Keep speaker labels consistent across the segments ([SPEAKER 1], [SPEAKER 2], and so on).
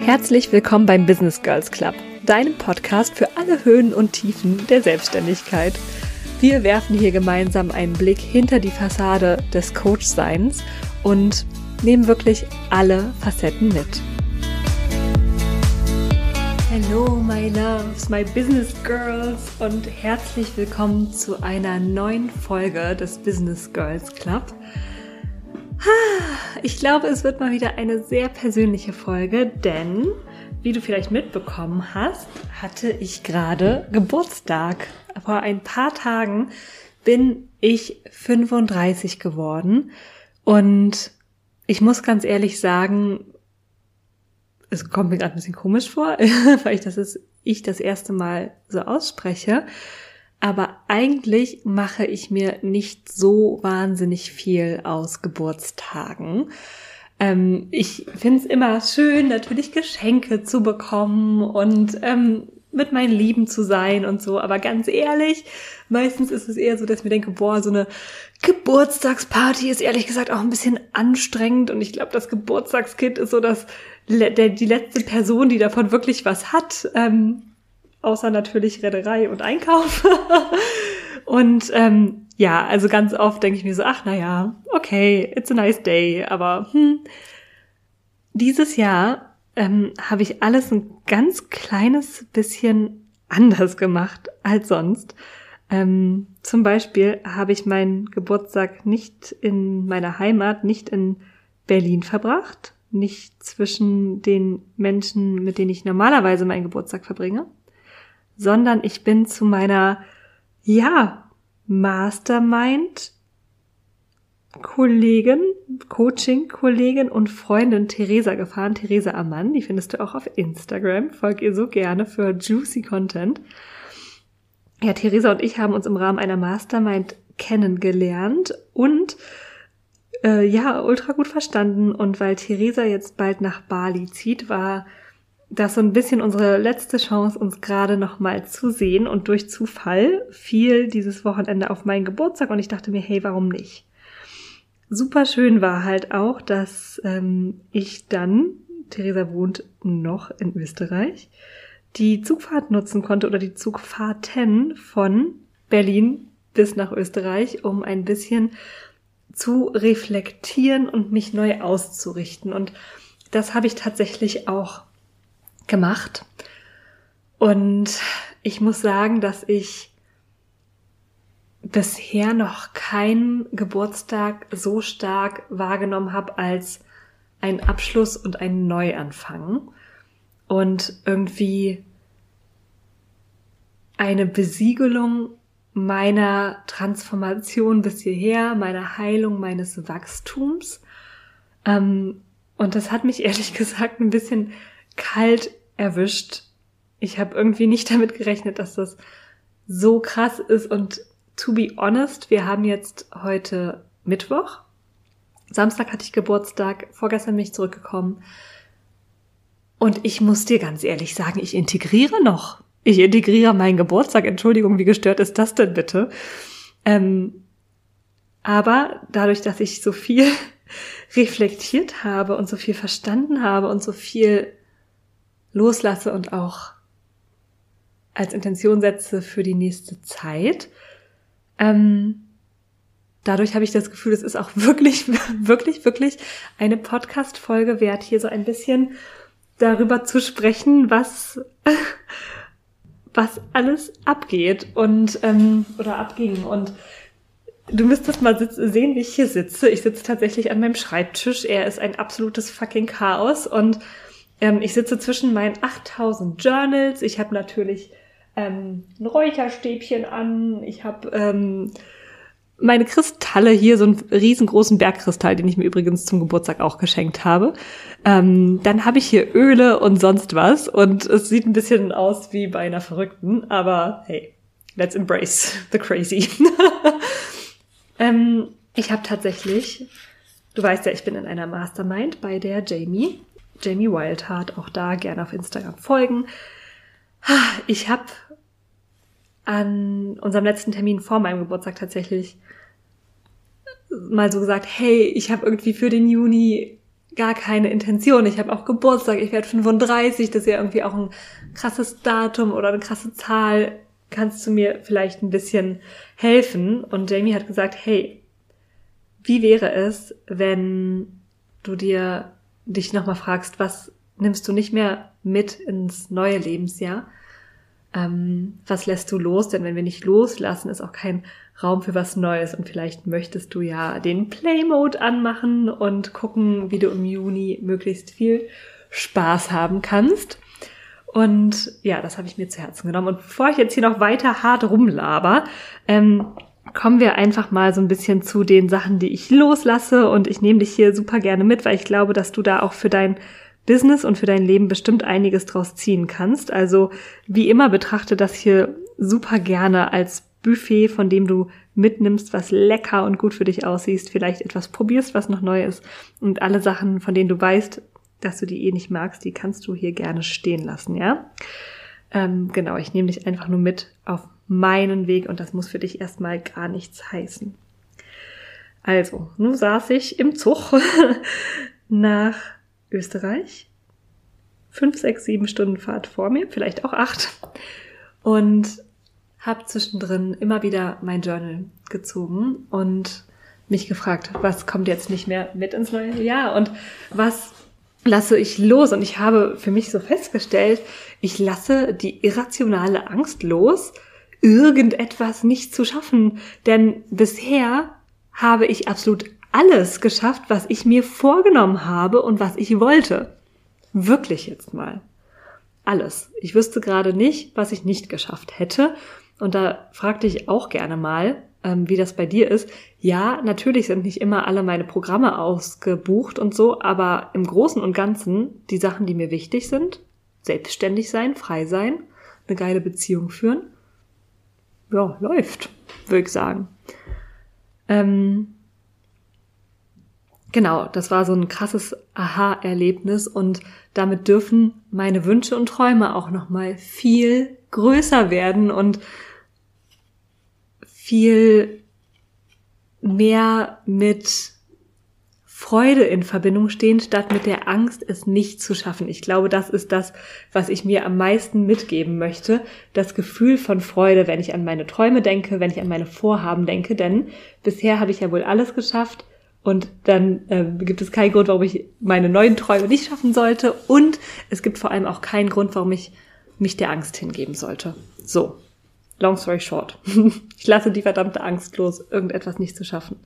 [SPEAKER 1] Herzlich willkommen beim Business Girls Club, deinem Podcast für alle Höhen und Tiefen der Selbstständigkeit. Wir werfen hier gemeinsam einen Blick hinter die Fassade des Coachseins und nehmen wirklich alle Facetten mit. Hello, my loves, my business girls und herzlich willkommen zu einer neuen Folge des Business Girls Club. Ich glaube, es wird mal wieder eine sehr persönliche Folge, denn, wie du vielleicht mitbekommen hast, hatte ich gerade Geburtstag. Vor ein paar Tagen bin ich 35 geworden und ich muss ganz ehrlich sagen, es kommt mir gerade ein bisschen komisch vor, weil ich das ist, ich das erste Mal so ausspreche. Aber eigentlich mache ich mir nicht so wahnsinnig viel aus Geburtstagen. Ähm, ich finde es immer schön, natürlich Geschenke zu bekommen und ähm, mit meinen Lieben zu sein und so. Aber ganz ehrlich, meistens ist es eher so, dass ich mir denke, boah, so eine Geburtstagsparty ist ehrlich gesagt auch ein bisschen anstrengend. Und ich glaube, das Geburtstagskind ist so das, der, die letzte Person, die davon wirklich was hat. Ähm, außer natürlich Reederei und Einkauf. und ähm, ja, also ganz oft denke ich mir so, ach na ja, okay, it's a nice day, aber hm, dieses Jahr ähm, habe ich alles ein ganz kleines bisschen anders gemacht als sonst. Ähm, zum Beispiel habe ich meinen Geburtstag nicht in meiner Heimat, nicht in Berlin verbracht, nicht zwischen den Menschen, mit denen ich normalerweise meinen Geburtstag verbringe, sondern ich bin zu meiner, ja, Mastermind Kollegin, Coaching-Kollegin und Freundin Theresa gefahren, Theresa Amann, die findest du auch auf Instagram, folg ihr so gerne für juicy Content. Ja, Theresa und ich haben uns im Rahmen einer Mastermind kennengelernt und äh, ja, ultra gut verstanden. Und weil Theresa jetzt bald nach Bali zieht, war das so ein bisschen unsere letzte Chance, uns gerade noch mal zu sehen. Und durch Zufall fiel dieses Wochenende auf meinen Geburtstag und ich dachte mir, hey, warum nicht? Super schön war halt auch, dass ähm, ich dann, Theresa wohnt noch in Österreich, die Zugfahrt nutzen konnte oder die Zugfahrten von Berlin bis nach Österreich, um ein bisschen zu reflektieren und mich neu auszurichten. Und das habe ich tatsächlich auch gemacht. Und ich muss sagen, dass ich bisher noch keinen Geburtstag so stark wahrgenommen habe als ein Abschluss und ein Neuanfang und irgendwie eine Besiegelung meiner Transformation bis hierher, meiner Heilung, meines Wachstums. Ähm, und das hat mich ehrlich gesagt ein bisschen kalt erwischt. Ich habe irgendwie nicht damit gerechnet, dass das so krass ist. Und to be honest, wir haben jetzt heute Mittwoch. Samstag hatte ich Geburtstag, vorgestern bin ich zurückgekommen. Und ich muss dir ganz ehrlich sagen, ich integriere noch. Ich integriere meinen Geburtstag. Entschuldigung, wie gestört ist das denn bitte? Ähm, aber dadurch, dass ich so viel reflektiert habe und so viel verstanden habe und so viel loslasse und auch als Intention setze für die nächste Zeit. Ähm, dadurch habe ich das Gefühl, es ist auch wirklich, wirklich, wirklich eine Podcast-Folge wert, hier so ein bisschen darüber zu sprechen, was, was alles abgeht und ähm, oder abging. Und du müsstest mal sehen, wie ich hier sitze. Ich sitze tatsächlich an meinem Schreibtisch. Er ist ein absolutes fucking Chaos und ähm, ich sitze zwischen meinen 8000 Journals. Ich habe natürlich ähm, ein Räucherstäbchen an. Ich habe ähm, meine Kristalle hier, so einen riesengroßen Bergkristall, den ich mir übrigens zum Geburtstag auch geschenkt habe. Ähm, dann habe ich hier Öle und sonst was. Und es sieht ein bisschen aus wie bei einer Verrückten. Aber hey, let's embrace the crazy. ähm, ich habe tatsächlich, du weißt ja, ich bin in einer Mastermind bei der Jamie. Jamie Wildheart, auch da gerne auf Instagram folgen. Ich habe an unserem letzten Termin vor meinem Geburtstag tatsächlich mal so gesagt, hey, ich habe irgendwie für den Juni gar keine Intention. Ich habe auch Geburtstag, ich werde 35, das ist ja irgendwie auch ein krasses Datum oder eine krasse Zahl. Kannst du mir vielleicht ein bisschen helfen? Und Jamie hat gesagt, hey, wie wäre es, wenn du dir dich nochmal fragst, was nimmst du nicht mehr mit ins neue Lebensjahr? Ähm, was lässt du los? Denn wenn wir nicht loslassen, ist auch kein Raum für was Neues. Und vielleicht möchtest du ja den Play-Mode anmachen und gucken, wie du im Juni möglichst viel Spaß haben kannst. Und ja, das habe ich mir zu Herzen genommen. Und bevor ich jetzt hier noch weiter hart rumlaber, ähm, kommen wir einfach mal so ein bisschen zu den Sachen, die ich loslasse. Und ich nehme dich hier super gerne mit, weil ich glaube, dass du da auch für dein Business und für dein Leben bestimmt einiges draus ziehen kannst. Also wie immer betrachte das hier super gerne als Buffet, von dem du mitnimmst, was lecker und gut für dich aussieht, vielleicht etwas probierst, was noch neu ist und alle Sachen, von denen du weißt, dass du die eh nicht magst, die kannst du hier gerne stehen lassen, ja? Ähm, genau, ich nehme dich einfach nur mit auf meinen Weg und das muss für dich erstmal gar nichts heißen. Also, nun saß ich im Zug nach Österreich. Fünf, sechs, sieben Stunden Fahrt vor mir, vielleicht auch acht. Und habe zwischendrin immer wieder mein Journal gezogen und mich gefragt, was kommt jetzt nicht mehr mit ins neue Jahr und was lasse ich los? Und ich habe für mich so festgestellt, ich lasse die irrationale Angst los, irgendetwas nicht zu schaffen. Denn bisher habe ich absolut alles geschafft, was ich mir vorgenommen habe und was ich wollte. Wirklich jetzt mal. Alles. Ich wüsste gerade nicht, was ich nicht geschafft hätte. Und da fragte ich auch gerne mal, ähm, wie das bei dir ist. Ja, natürlich sind nicht immer alle meine Programme ausgebucht und so, aber im Großen und Ganzen die Sachen, die mir wichtig sind, selbstständig sein, frei sein, eine geile Beziehung führen, ja, läuft, würde ich sagen. Ähm, Genau, das war so ein krasses Aha-Erlebnis und damit dürfen meine Wünsche und Träume auch noch mal viel größer werden und viel mehr mit Freude in Verbindung stehen, statt mit der Angst, es nicht zu schaffen. Ich glaube, das ist das, was ich mir am meisten mitgeben möchte. Das Gefühl von Freude, wenn ich an meine Träume denke, wenn ich an meine Vorhaben denke. Denn bisher habe ich ja wohl alles geschafft, und dann äh, gibt es keinen Grund, warum ich meine neuen Träume nicht schaffen sollte. Und es gibt vor allem auch keinen Grund, warum ich mich der Angst hingeben sollte. So, long story short. ich lasse die verdammte Angst los, irgendetwas nicht zu schaffen.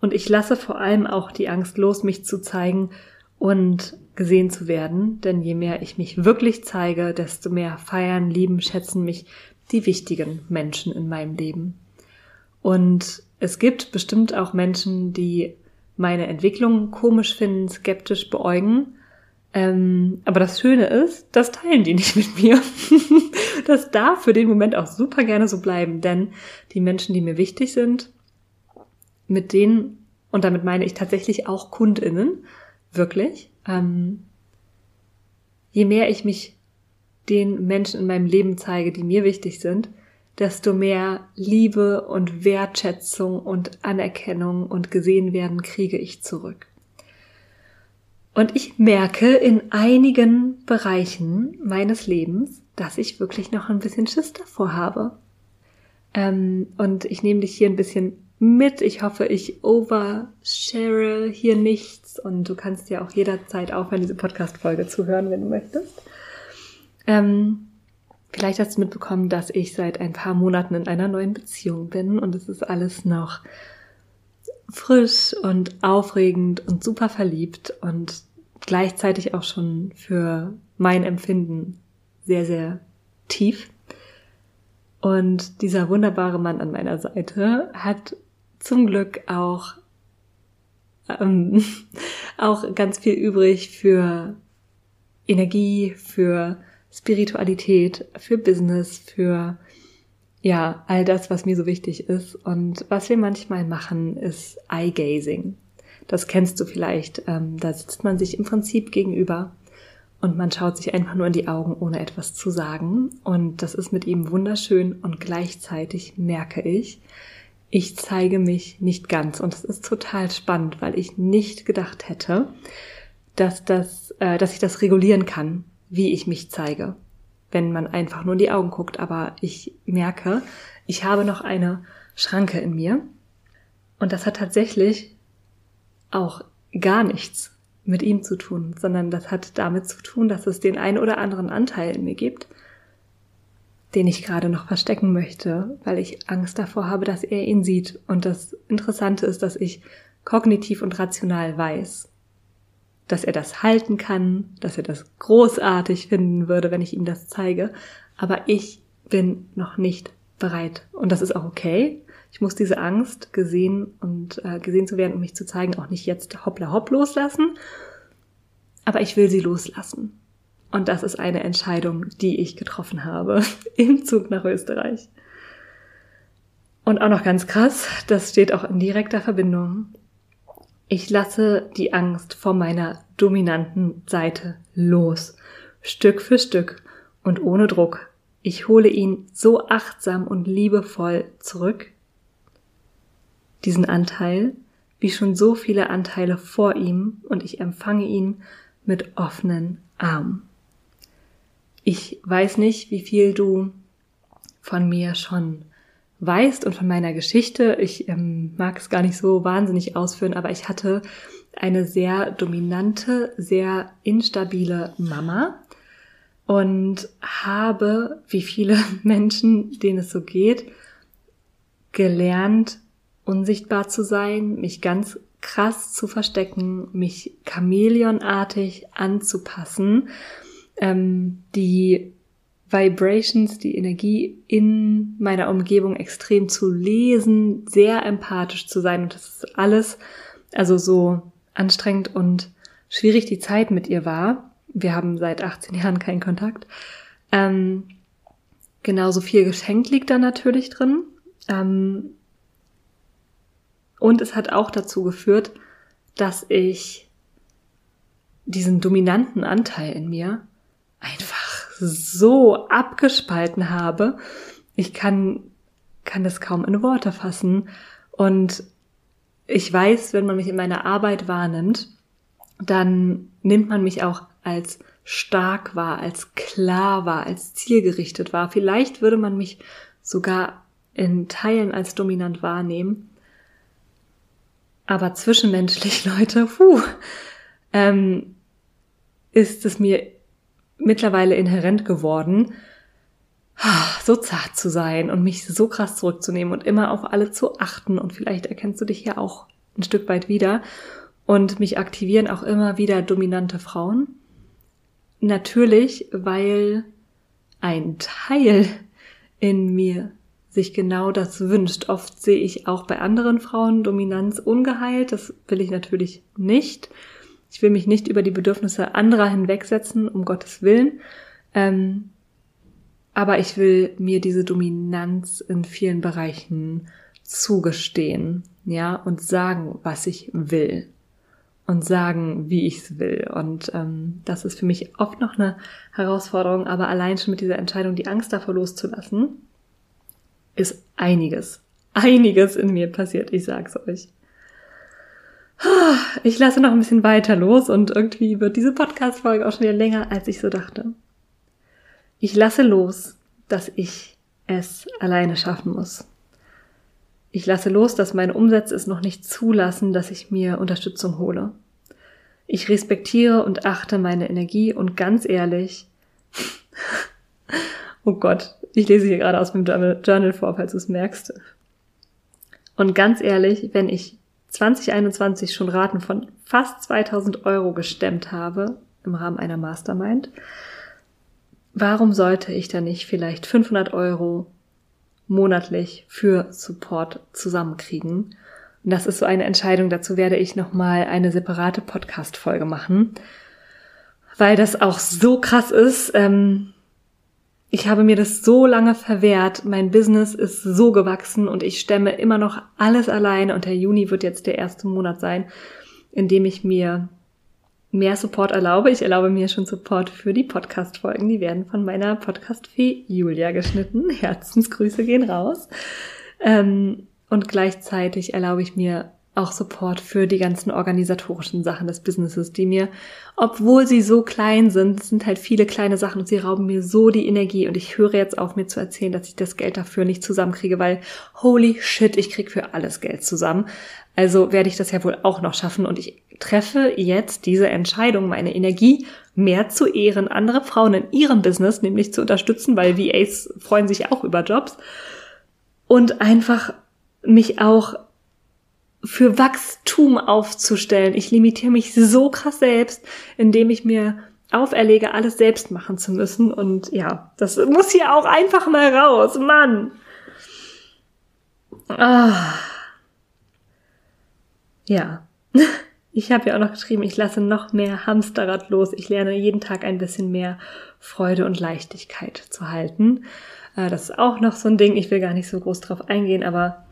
[SPEAKER 1] Und ich lasse vor allem auch die Angst los, mich zu zeigen und gesehen zu werden. Denn je mehr ich mich wirklich zeige, desto mehr feiern, lieben, schätzen mich die wichtigen Menschen in meinem Leben. Und es gibt bestimmt auch Menschen, die meine Entwicklung komisch finden, skeptisch beäugen. Ähm, aber das Schöne ist, das teilen die nicht mit mir. das darf für den Moment auch super gerne so bleiben, denn die Menschen, die mir wichtig sind, mit denen, und damit meine ich tatsächlich auch KundInnen, wirklich, ähm, je mehr ich mich den Menschen in meinem Leben zeige, die mir wichtig sind, desto mehr Liebe und Wertschätzung und Anerkennung und gesehen werden kriege ich zurück. Und ich merke in einigen Bereichen meines Lebens, dass ich wirklich noch ein bisschen Schiss davor habe. Ähm, und ich nehme dich hier ein bisschen mit. Ich hoffe, ich overshare hier nichts und du kannst ja auch jederzeit aufhören, diese Podcast-Folge zu hören, wenn du möchtest. Ähm, Vielleicht hast du mitbekommen, dass ich seit ein paar Monaten in einer neuen Beziehung bin und es ist alles noch frisch und aufregend und super verliebt und gleichzeitig auch schon für mein Empfinden sehr, sehr tief. Und dieser wunderbare Mann an meiner Seite hat zum Glück auch, ähm, auch ganz viel übrig für Energie, für Spiritualität, für Business, für ja, all das, was mir so wichtig ist. Und was wir manchmal machen, ist Eye-Gazing. Das kennst du vielleicht. Ähm, da sitzt man sich im Prinzip gegenüber und man schaut sich einfach nur in die Augen, ohne etwas zu sagen. Und das ist mit ihm wunderschön und gleichzeitig merke ich, ich zeige mich nicht ganz. Und es ist total spannend, weil ich nicht gedacht hätte, dass das, äh, dass ich das regulieren kann, wie ich mich zeige, wenn man einfach nur in die Augen guckt. Aber ich merke, ich habe noch eine Schranke in mir. Und das hat tatsächlich auch gar nichts mit ihm zu tun, sondern das hat damit zu tun, dass es den einen oder anderen Anteil in mir gibt, den ich gerade noch verstecken möchte, weil ich Angst davor habe, dass er ihn sieht. Und das Interessante ist, dass ich kognitiv und rational weiß, dass er das halten kann, dass er das großartig finden würde, wenn ich ihm das zeige. Aber ich bin noch nicht bereit. Und das ist auch okay. Ich muss diese Angst, gesehen und äh, gesehen zu werden, um mich zu zeigen, auch nicht jetzt hoppla hopp loslassen. Aber ich will sie loslassen. Und das ist eine Entscheidung, die ich getroffen habe im Zug nach Österreich. Und auch noch ganz krass, das steht auch in direkter Verbindung. Ich lasse die Angst vor meiner dominanten Seite los, Stück für Stück und ohne Druck. Ich hole ihn so achtsam und liebevoll zurück, diesen Anteil, wie schon so viele Anteile vor ihm, und ich empfange ihn mit offenen Armen. Ich weiß nicht, wie viel du von mir schon weißt und von meiner Geschichte. Ich ähm, mag es gar nicht so wahnsinnig ausführen, aber ich hatte eine sehr dominante, sehr instabile Mama und habe, wie viele Menschen, denen es so geht, gelernt, unsichtbar zu sein, mich ganz krass zu verstecken, mich chameleonartig anzupassen, ähm, die Vibrations, die Energie in meiner Umgebung extrem zu lesen, sehr empathisch zu sein und das ist alles, also so anstrengend und schwierig die Zeit mit ihr war. Wir haben seit 18 Jahren keinen Kontakt. Ähm, genauso viel Geschenk liegt da natürlich drin. Ähm, und es hat auch dazu geführt, dass ich diesen dominanten Anteil in mir einfach so abgespalten habe. Ich kann, kann das kaum in Worte fassen. Und ich weiß, wenn man mich in meiner Arbeit wahrnimmt, dann nimmt man mich auch als stark wahr, als klar wahr, als zielgerichtet wahr. Vielleicht würde man mich sogar in Teilen als dominant wahrnehmen. Aber zwischenmenschlich, Leute, puh, ähm, ist es mir mittlerweile inhärent geworden, so zart zu sein und mich so krass zurückzunehmen und immer auf alle zu achten. Und vielleicht erkennst du dich ja auch ein Stück weit wieder. Und mich aktivieren auch immer wieder dominante Frauen. Natürlich, weil ein Teil in mir sich genau das wünscht. Oft sehe ich auch bei anderen Frauen Dominanz ungeheilt. Das will ich natürlich nicht. Ich will mich nicht über die Bedürfnisse anderer hinwegsetzen, um Gottes Willen. Ähm, aber ich will mir diese Dominanz in vielen Bereichen zugestehen, ja, und sagen, was ich will und sagen, wie ich es will. Und ähm, das ist für mich oft noch eine Herausforderung, aber allein schon mit dieser Entscheidung, die Angst davor loszulassen, ist einiges, einiges in mir passiert, ich sag's euch. Ich lasse noch ein bisschen weiter los und irgendwie wird diese Podcast-Folge auch schon wieder länger, als ich so dachte. Ich lasse los, dass ich es alleine schaffen muss. Ich lasse los, dass meine Umsätze es noch nicht zulassen, dass ich mir Unterstützung hole. Ich respektiere und achte meine Energie und ganz ehrlich, oh Gott, ich lese hier gerade aus dem Journal vor, falls du es merkst. Und ganz ehrlich, wenn ich 2021 schon Raten von fast 2000 Euro gestemmt habe im Rahmen einer Mastermind, warum sollte ich dann nicht vielleicht 500 Euro monatlich für Support zusammenkriegen? Und das ist so eine Entscheidung. Dazu werde ich nochmal eine separate Podcast-Folge machen, weil das auch so krass ist. Ähm, ich habe mir das so lange verwehrt. Mein Business ist so gewachsen und ich stemme immer noch alles alleine und der Juni wird jetzt der erste Monat sein, in dem ich mir mehr Support erlaube. Ich erlaube mir schon Support für die Podcast-Folgen. Die werden von meiner Podcast-Fee Julia geschnitten. Herzensgrüße gehen raus. Ähm, und gleichzeitig erlaube ich mir auch Support für die ganzen organisatorischen Sachen des Businesses, die mir, obwohl sie so klein sind, sind halt viele kleine Sachen und sie rauben mir so die Energie. Und ich höre jetzt auf mir zu erzählen, dass ich das Geld dafür nicht zusammenkriege, weil holy shit, ich krieg für alles Geld zusammen. Also werde ich das ja wohl auch noch schaffen. Und ich treffe jetzt diese Entscheidung, meine Energie mehr zu ehren, andere Frauen in ihrem Business nämlich zu unterstützen, weil VAs freuen sich auch über Jobs. Und einfach mich auch für Wachstum aufzustellen. Ich limitiere mich so krass selbst, indem ich mir auferlege, alles selbst machen zu müssen. Und ja, das muss hier auch einfach mal raus, Mann. Ah. Ja. Ich habe ja auch noch geschrieben, ich lasse noch mehr Hamsterrad los. Ich lerne jeden Tag ein bisschen mehr Freude und Leichtigkeit zu halten. Äh, das ist auch noch so ein Ding. Ich will gar nicht so groß drauf eingehen, aber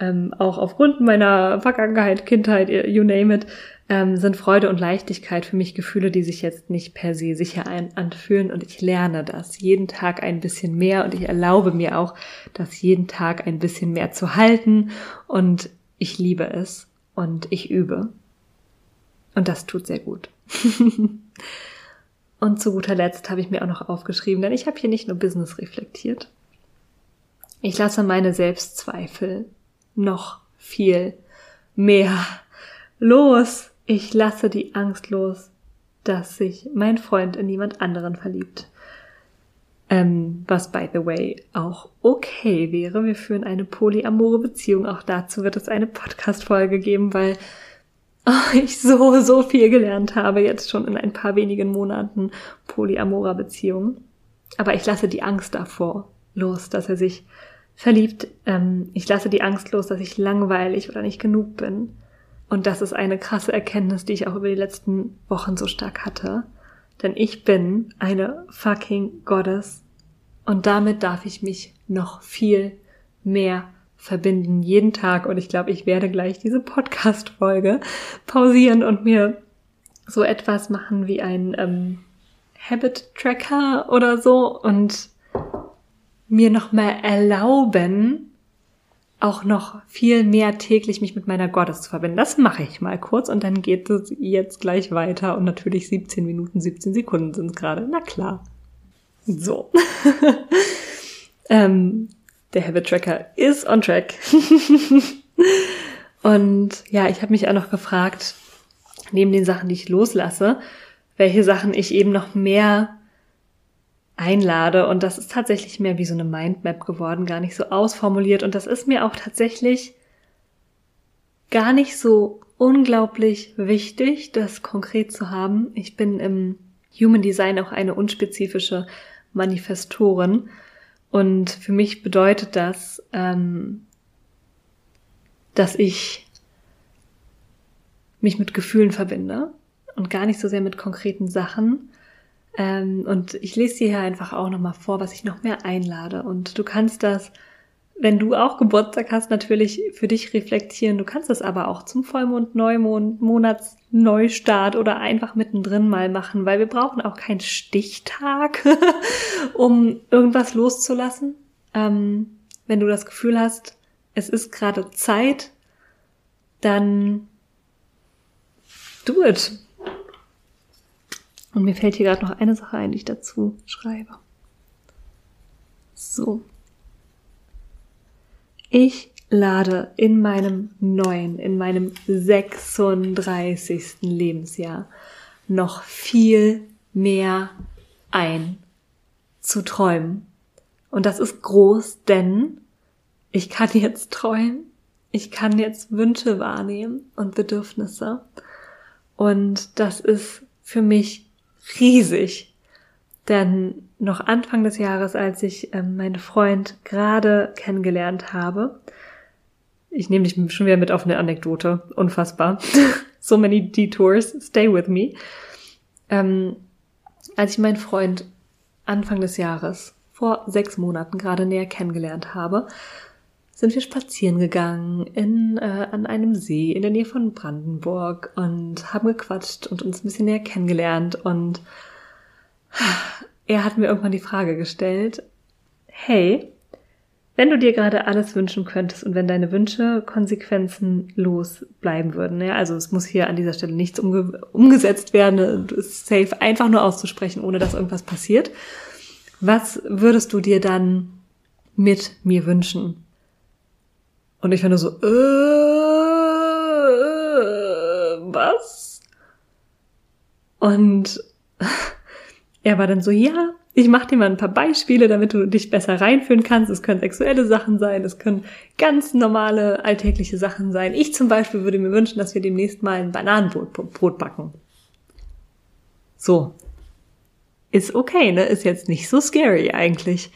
[SPEAKER 1] ähm, auch aufgrund meiner Vergangenheit, Kindheit, you name it, ähm, sind Freude und Leichtigkeit für mich Gefühle, die sich jetzt nicht per se sicher ein anfühlen. Und ich lerne das jeden Tag ein bisschen mehr. Und ich erlaube mir auch, das jeden Tag ein bisschen mehr zu halten. Und ich liebe es. Und ich übe. Und das tut sehr gut. und zu guter Letzt habe ich mir auch noch aufgeschrieben, denn ich habe hier nicht nur Business reflektiert. Ich lasse meine Selbstzweifel noch viel mehr los. Ich lasse die Angst los, dass sich mein Freund in jemand anderen verliebt. Ähm, was by the way auch okay wäre. Wir führen eine polyamore Beziehung. Auch dazu wird es eine Podcast-Folge geben, weil oh, ich so, so viel gelernt habe jetzt schon in ein paar wenigen Monaten polyamorer Beziehung. Aber ich lasse die Angst davor los, dass er sich verliebt. Ähm, ich lasse die Angst los, dass ich langweilig oder nicht genug bin. Und das ist eine krasse Erkenntnis, die ich auch über die letzten Wochen so stark hatte. Denn ich bin eine fucking Goddess. Und damit darf ich mich noch viel mehr verbinden, jeden Tag. Und ich glaube, ich werde gleich diese Podcast-Folge pausieren und mir so etwas machen wie ein ähm, Habit-Tracker oder so und mir noch mal erlauben, auch noch viel mehr täglich mich mit meiner Gottes zu verbinden. Das mache ich mal kurz und dann geht es jetzt gleich weiter und natürlich 17 Minuten, 17 Sekunden sind es gerade. Na klar. So. ähm, der Habit Tracker ist on track. und ja, ich habe mich auch noch gefragt, neben den Sachen, die ich loslasse, welche Sachen ich eben noch mehr einlade. Und das ist tatsächlich mehr wie so eine Mindmap geworden, gar nicht so ausformuliert. Und das ist mir auch tatsächlich gar nicht so unglaublich wichtig, das konkret zu haben. Ich bin im Human Design auch eine unspezifische Manifestorin. Und für mich bedeutet das, ähm, dass ich mich mit Gefühlen verbinde und gar nicht so sehr mit konkreten Sachen. Ähm, und ich lese dir hier einfach auch nochmal vor, was ich noch mehr einlade. Und du kannst das, wenn du auch Geburtstag hast, natürlich für dich reflektieren. Du kannst das aber auch zum Vollmond, Neumond, Monatsneustart oder einfach mittendrin mal machen, weil wir brauchen auch keinen Stichtag, um irgendwas loszulassen. Ähm, wenn du das Gefühl hast, es ist gerade Zeit, dann do it. Und mir fällt hier gerade noch eine Sache ein, die ich dazu schreibe. So. Ich lade in meinem neuen, in meinem 36. Lebensjahr noch viel mehr ein zu träumen. Und das ist groß, denn ich kann jetzt träumen, ich kann jetzt Wünsche wahrnehmen und Bedürfnisse. Und das ist für mich riesig. Denn noch Anfang des Jahres, als ich ähm, meinen Freund gerade kennengelernt habe, ich nehme dich schon wieder mit auf eine Anekdote, unfassbar. so many detours, stay with me. Ähm, als ich meinen Freund Anfang des Jahres vor sechs Monaten gerade näher kennengelernt habe, sind wir spazieren gegangen in, äh, an einem See in der Nähe von Brandenburg und haben gequatscht und uns ein bisschen näher kennengelernt. Und er hat mir irgendwann die Frage gestellt, hey, wenn du dir gerade alles wünschen könntest und wenn deine Wünsche konsequenzenlos bleiben würden, ja, also es muss hier an dieser Stelle nichts umge umgesetzt werden, es ist safe, einfach nur auszusprechen, ohne dass irgendwas passiert. Was würdest du dir dann mit mir wünschen? Und ich war nur so, äh, was? Und er war dann so, ja, ich mach dir mal ein paar Beispiele, damit du dich besser reinfühlen kannst. Es können sexuelle Sachen sein, es können ganz normale alltägliche Sachen sein. Ich zum Beispiel würde mir wünschen, dass wir demnächst mal ein Bananenbrot backen. So. Ist okay, ne? Ist jetzt nicht so scary eigentlich.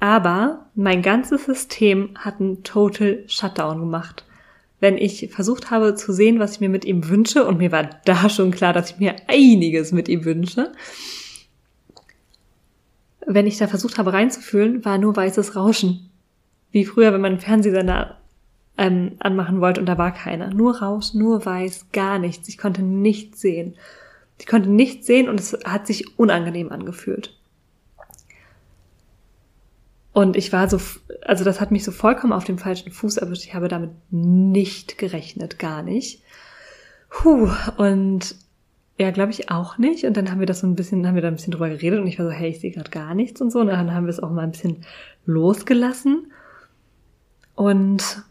[SPEAKER 1] Aber mein ganzes System hat einen Total Shutdown gemacht. Wenn ich versucht habe zu sehen, was ich mir mit ihm wünsche, und mir war da schon klar, dass ich mir einiges mit ihm wünsche, wenn ich da versucht habe reinzufühlen, war nur weißes Rauschen. Wie früher, wenn man einen Fernsehsender ähm, anmachen wollte und da war keiner. Nur Rauschen, nur weiß, gar nichts. Ich konnte nichts sehen. Ich konnte nichts sehen und es hat sich unangenehm angefühlt. Und ich war so, also das hat mich so vollkommen auf dem falschen Fuß erwischt. Ich habe damit nicht gerechnet, gar nicht. Puh, und ja, glaube ich auch nicht. Und dann haben wir das so ein bisschen, haben wir da ein bisschen drüber geredet und ich war so, hey, ich sehe gerade gar nichts und so. Und dann haben wir es auch mal ein bisschen losgelassen. Und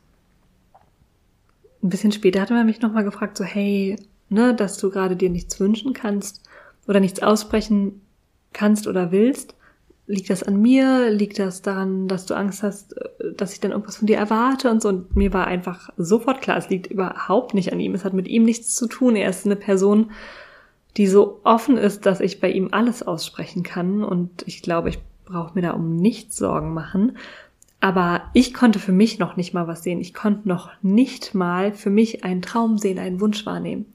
[SPEAKER 1] ein bisschen später hatte man mich nochmal gefragt, so, hey, ne, dass du gerade dir nichts wünschen kannst oder nichts aussprechen kannst oder willst liegt das an mir? Liegt das daran, dass du Angst hast, äh, dass ich dann irgendwas von dir erwarte und so? Und mir war einfach sofort klar, es liegt überhaupt nicht an ihm. Es hat mit ihm nichts zu tun. Er ist eine Person, die so offen ist, dass ich bei ihm alles aussprechen kann. Und ich glaube, ich brauche mir da um nichts Sorgen machen. Aber ich konnte für mich noch nicht mal was sehen. Ich konnte noch nicht mal für mich einen Traum sehen, einen Wunsch wahrnehmen.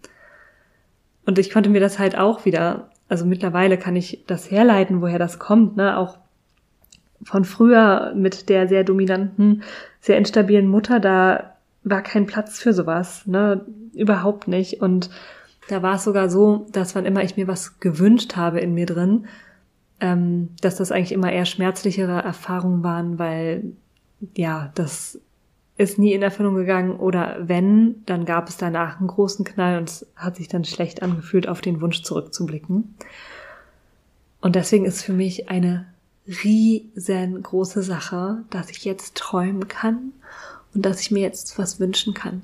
[SPEAKER 1] Und ich konnte mir das halt auch wieder also mittlerweile kann ich das herleiten, woher das kommt, ne? Auch von früher mit der sehr dominanten, sehr instabilen Mutter, da war kein Platz für sowas, ne? Überhaupt nicht. Und da war es sogar so, dass wann immer ich mir was gewünscht habe in mir drin, ähm, dass das eigentlich immer eher schmerzlichere Erfahrungen waren, weil ja, das ist nie in Erfüllung gegangen oder wenn, dann gab es danach einen großen Knall und es hat sich dann schlecht angefühlt, auf den Wunsch zurückzublicken. Und deswegen ist für mich eine riesengroße Sache, dass ich jetzt träumen kann und dass ich mir jetzt was wünschen kann.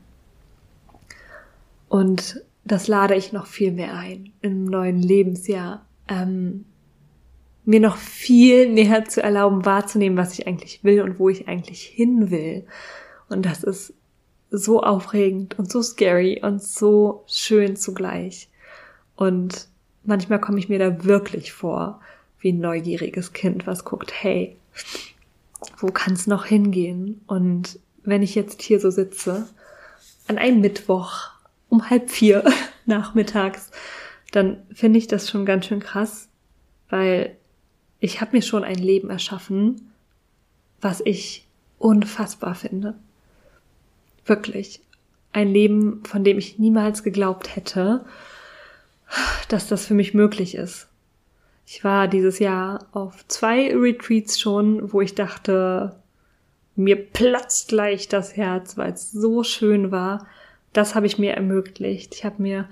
[SPEAKER 1] Und das lade ich noch viel mehr ein im neuen Lebensjahr. Ähm, mir noch viel mehr zu erlauben, wahrzunehmen, was ich eigentlich will und wo ich eigentlich hin will. Und das ist so aufregend und so scary und so schön zugleich. Und manchmal komme ich mir da wirklich vor, wie ein neugieriges Kind, was guckt, hey, wo kann es noch hingehen? Und wenn ich jetzt hier so sitze, an einem Mittwoch um halb vier nachmittags, dann finde ich das schon ganz schön krass, weil ich habe mir schon ein Leben erschaffen, was ich unfassbar finde. Wirklich. Ein Leben, von dem ich niemals geglaubt hätte, dass das für mich möglich ist. Ich war dieses Jahr auf zwei Retreats schon, wo ich dachte, mir platzt gleich das Herz, weil es so schön war. Das habe ich mir ermöglicht. Ich habe mir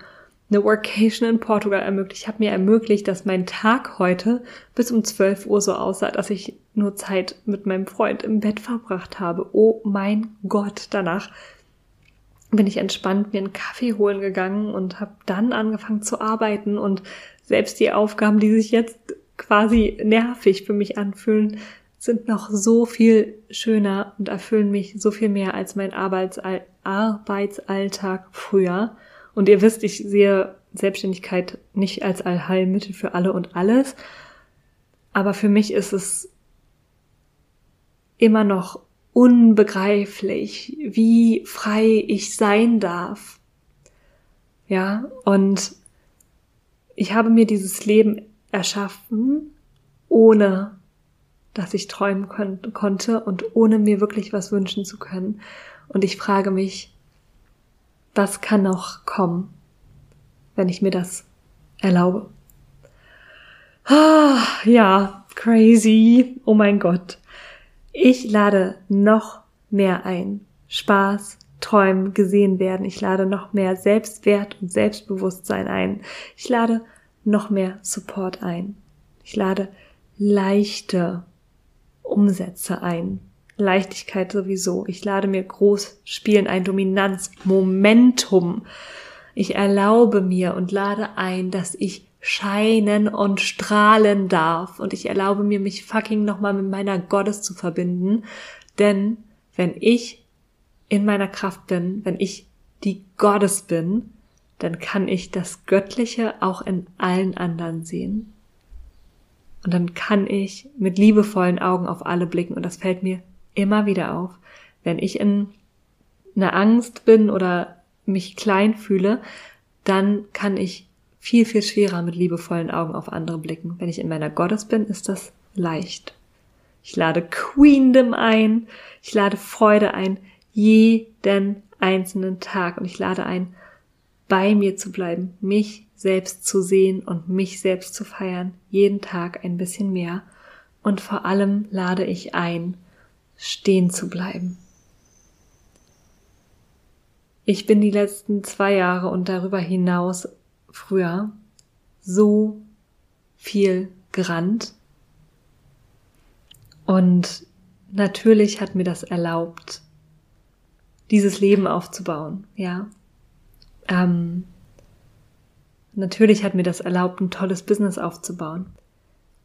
[SPEAKER 1] eine Workation in Portugal ermöglicht. Ich habe mir ermöglicht, dass mein Tag heute bis um 12 Uhr so aussah, dass ich nur Zeit mit meinem Freund im Bett verbracht habe. Oh mein Gott, danach bin ich entspannt mir einen Kaffee holen gegangen und habe dann angefangen zu arbeiten und selbst die Aufgaben, die sich jetzt quasi nervig für mich anfühlen, sind noch so viel schöner und erfüllen mich so viel mehr als mein Arbeitsalltag früher. Und ihr wisst, ich sehe Selbstständigkeit nicht als Allheilmittel für alle und alles. Aber für mich ist es immer noch unbegreiflich, wie frei ich sein darf. Ja, und ich habe mir dieses Leben erschaffen, ohne dass ich träumen kon konnte und ohne mir wirklich was wünschen zu können. Und ich frage mich, was kann noch kommen, wenn ich mir das erlaube? Ah, ja, crazy. Oh mein Gott. Ich lade noch mehr ein. Spaß, träumen, gesehen werden. Ich lade noch mehr Selbstwert und Selbstbewusstsein ein. Ich lade noch mehr Support ein. Ich lade leichte Umsätze ein. Leichtigkeit sowieso. Ich lade mir groß spielen ein Dominanz, Momentum. Ich erlaube mir und lade ein, dass ich scheinen und strahlen darf. Und ich erlaube mir, mich fucking nochmal mit meiner Gottes zu verbinden. Denn wenn ich in meiner Kraft bin, wenn ich die Gottes bin, dann kann ich das Göttliche auch in allen anderen sehen. Und dann kann ich mit liebevollen Augen auf alle blicken. Und das fällt mir immer wieder auf. Wenn ich in einer Angst bin oder mich klein fühle, dann kann ich viel, viel schwerer mit liebevollen Augen auf andere blicken. Wenn ich in meiner Gottes bin, ist das leicht. Ich lade Queendom ein, ich lade Freude ein, jeden einzelnen Tag und ich lade ein, bei mir zu bleiben, mich selbst zu sehen und mich selbst zu feiern, jeden Tag ein bisschen mehr. Und vor allem lade ich ein, stehen zu bleiben. Ich bin die letzten zwei Jahre und darüber hinaus früher so viel gerannt. Und natürlich hat mir das erlaubt, dieses Leben aufzubauen, ja. Ähm, natürlich hat mir das erlaubt, ein tolles Business aufzubauen.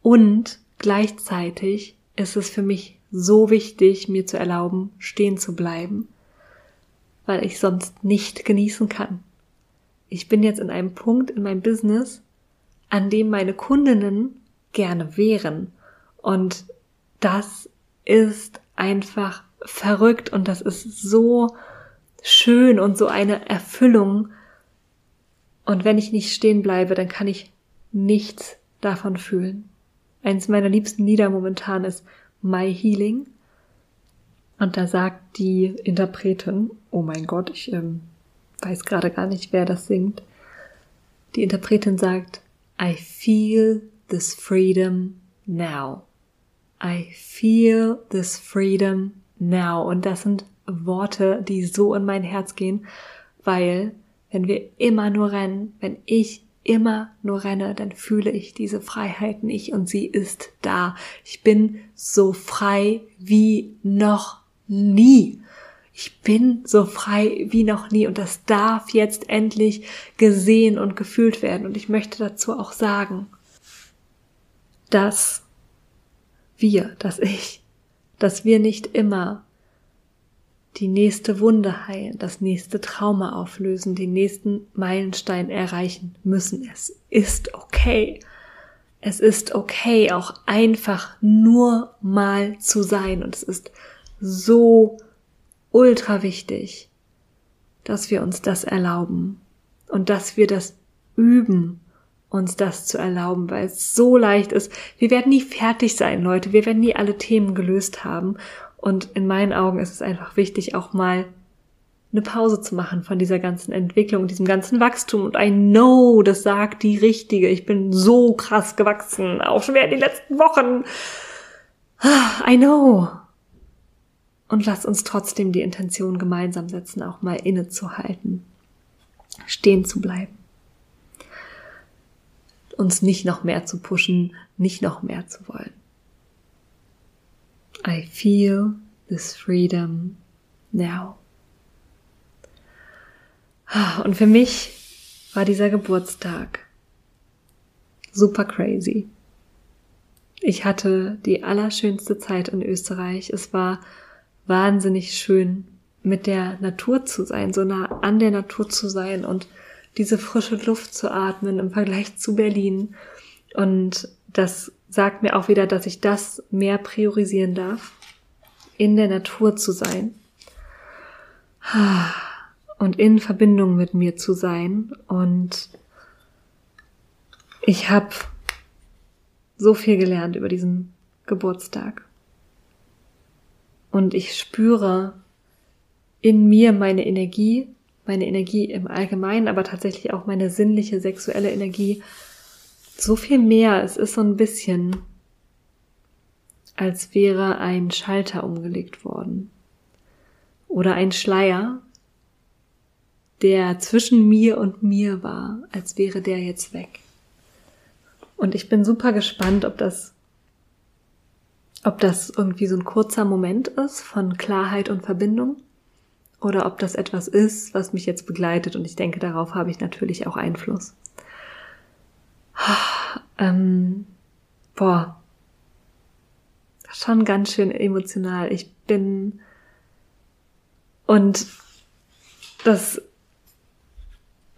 [SPEAKER 1] Und gleichzeitig ist es für mich so wichtig, mir zu erlauben, stehen zu bleiben, weil ich sonst nicht genießen kann ich bin jetzt in einem Punkt in meinem Business, an dem meine Kundinnen gerne wären. Und das ist einfach verrückt und das ist so schön und so eine Erfüllung. Und wenn ich nicht stehen bleibe, dann kann ich nichts davon fühlen. Eins meiner liebsten Lieder momentan ist My Healing. Und da sagt die Interpretin, oh mein Gott, ich ähm, weiß gerade gar nicht, wer das singt. Die Interpretin sagt, I feel this freedom now. I feel this freedom now. Und das sind Worte, die so in mein Herz gehen, weil wenn wir immer nur rennen, wenn ich immer nur renne, dann fühle ich diese Freiheit nicht und sie ist da. Ich bin so frei wie noch nie. Ich bin so frei wie noch nie und das darf jetzt endlich gesehen und gefühlt werden. Und ich möchte dazu auch sagen, dass wir, dass ich, dass wir nicht immer die nächste Wunde heilen, das nächste Trauma auflösen, den nächsten Meilenstein erreichen müssen. Es ist okay. Es ist okay, auch einfach nur mal zu sein. Und es ist so ultra wichtig, dass wir uns das erlauben und dass wir das üben, uns das zu erlauben, weil es so leicht ist. Wir werden nie fertig sein, Leute. Wir werden nie alle Themen gelöst haben. Und in meinen Augen ist es einfach wichtig, auch mal eine Pause zu machen von dieser ganzen Entwicklung, diesem ganzen Wachstum. Und I know, das sagt die Richtige. Ich bin so krass gewachsen, auch schon während den letzten Wochen. I know. Und lass uns trotzdem die Intention gemeinsam setzen, auch mal innezuhalten, stehen zu bleiben. Uns nicht noch mehr zu pushen, nicht noch mehr zu wollen. I feel this freedom now. Und für mich war dieser Geburtstag super crazy. Ich hatte die allerschönste Zeit in Österreich. Es war wahnsinnig schön, mit der Natur zu sein, so nah an der Natur zu sein und diese frische Luft zu atmen im Vergleich zu Berlin. Und das sagt mir auch wieder, dass ich das mehr priorisieren darf, in der Natur zu sein und in Verbindung mit mir zu sein. Und ich habe so viel gelernt über diesen Geburtstag. Und ich spüre in mir meine Energie, meine Energie im Allgemeinen, aber tatsächlich auch meine sinnliche, sexuelle Energie so viel mehr. Es ist so ein bisschen, als wäre ein Schalter umgelegt worden. Oder ein Schleier, der zwischen mir und mir war, als wäre der jetzt weg. Und ich bin super gespannt, ob das, ob das irgendwie so ein kurzer Moment ist von Klarheit und Verbindung oder ob das etwas ist, was mich jetzt begleitet und ich denke, darauf habe ich natürlich auch Einfluss. Ähm, boah, schon ganz schön emotional. Ich bin und das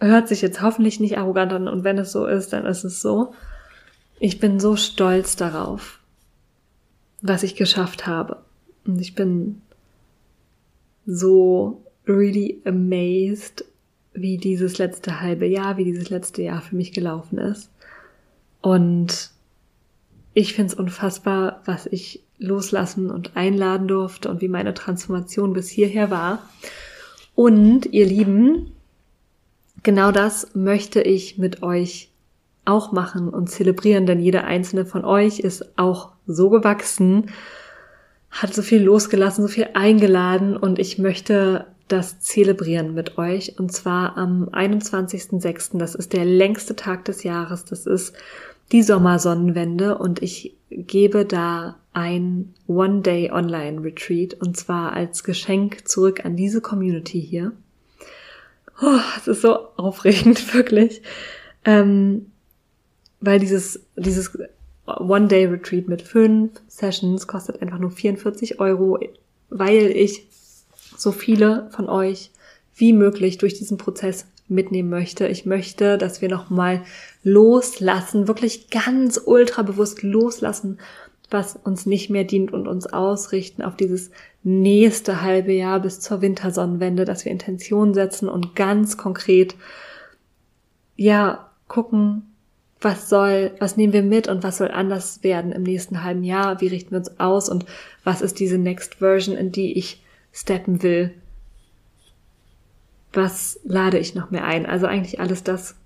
[SPEAKER 1] hört sich jetzt hoffentlich nicht arrogant an und wenn es so ist, dann ist es so. Ich bin so stolz darauf, was ich geschafft habe. Und ich bin so really amazed, wie dieses letzte halbe Jahr, wie dieses letzte Jahr für mich gelaufen ist. Und ich finde es unfassbar, was ich loslassen und einladen durfte und wie meine Transformation bis hierher war. Und ihr Lieben, genau das möchte ich mit euch auch machen und zelebrieren, denn jeder einzelne von euch ist auch so gewachsen, hat so viel losgelassen, so viel eingeladen und ich möchte das zelebrieren mit euch und zwar am 21.06. Das ist der längste Tag des Jahres. Das ist die Sommersonnenwende und ich gebe da ein One-Day Online-Retreat und zwar als Geschenk zurück an diese Community hier. Oh, es ist so aufregend, wirklich. Ähm, weil dieses, dieses One-Day-Retreat mit fünf Sessions kostet einfach nur 44 Euro, weil ich so viele von euch wie möglich durch diesen Prozess mitnehmen möchte. Ich möchte, dass wir nochmal loslassen, wirklich ganz ultra bewusst loslassen, was uns nicht mehr dient und uns ausrichten auf dieses nächste halbe Jahr bis zur Wintersonnenwende, dass wir Intentionen setzen und ganz konkret, ja, gucken, was soll, was nehmen wir mit und was soll anders werden im nächsten halben Jahr, wie richten wir uns aus und was ist diese Next Version, in die ich steppen will was lade ich noch mehr ein? Also eigentlich alles das,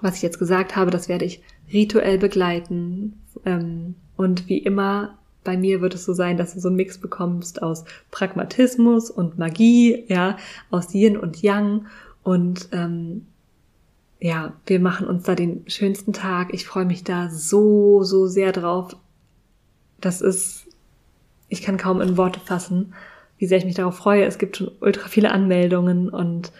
[SPEAKER 1] was ich jetzt gesagt habe, das werde ich rituell begleiten. Ähm, und wie immer, bei mir wird es so sein, dass du so einen Mix bekommst aus Pragmatismus und Magie, ja, aus Yin und Yang. Und ähm, ja, wir machen uns da den schönsten Tag. Ich freue mich da so, so sehr drauf. Das ist, ich kann kaum in Worte fassen wie sehr ich mich darauf freue. Es gibt schon ultra viele Anmeldungen und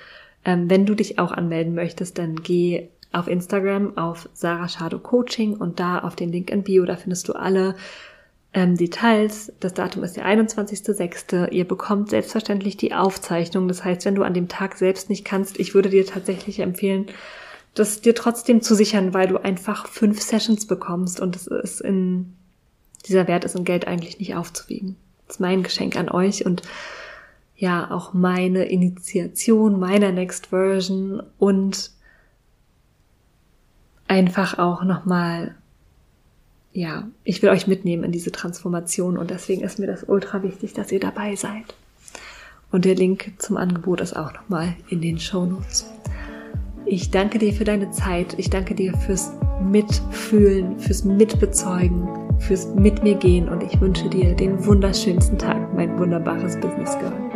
[SPEAKER 1] ähm, wenn du dich auch anmelden möchtest, dann geh auf Instagram auf Sarah Shadow Coaching und da auf den Link in Bio, da findest du alle ähm, Details. Das Datum ist der 21.06. Ihr bekommt selbstverständlich die Aufzeichnung. Das heißt, wenn du an dem Tag selbst nicht kannst, ich würde dir tatsächlich empfehlen, das dir trotzdem zu sichern, weil du einfach fünf Sessions bekommst und es ist in, dieser Wert ist in Geld eigentlich nicht aufzuwiegen. Das ist mein Geschenk an euch und ja, auch meine Initiation meiner Next Version und einfach auch nochmal, ja, ich will euch mitnehmen in diese Transformation und deswegen ist mir das ultra wichtig, dass ihr dabei seid. Und der Link zum Angebot ist auch nochmal in den Show Notes. Ich danke dir für deine Zeit. Ich danke dir fürs Mitfühlen, fürs Mitbezeugen, fürs Mit mir gehen und ich wünsche dir den wunderschönsten Tag, mein wunderbares Business Girl.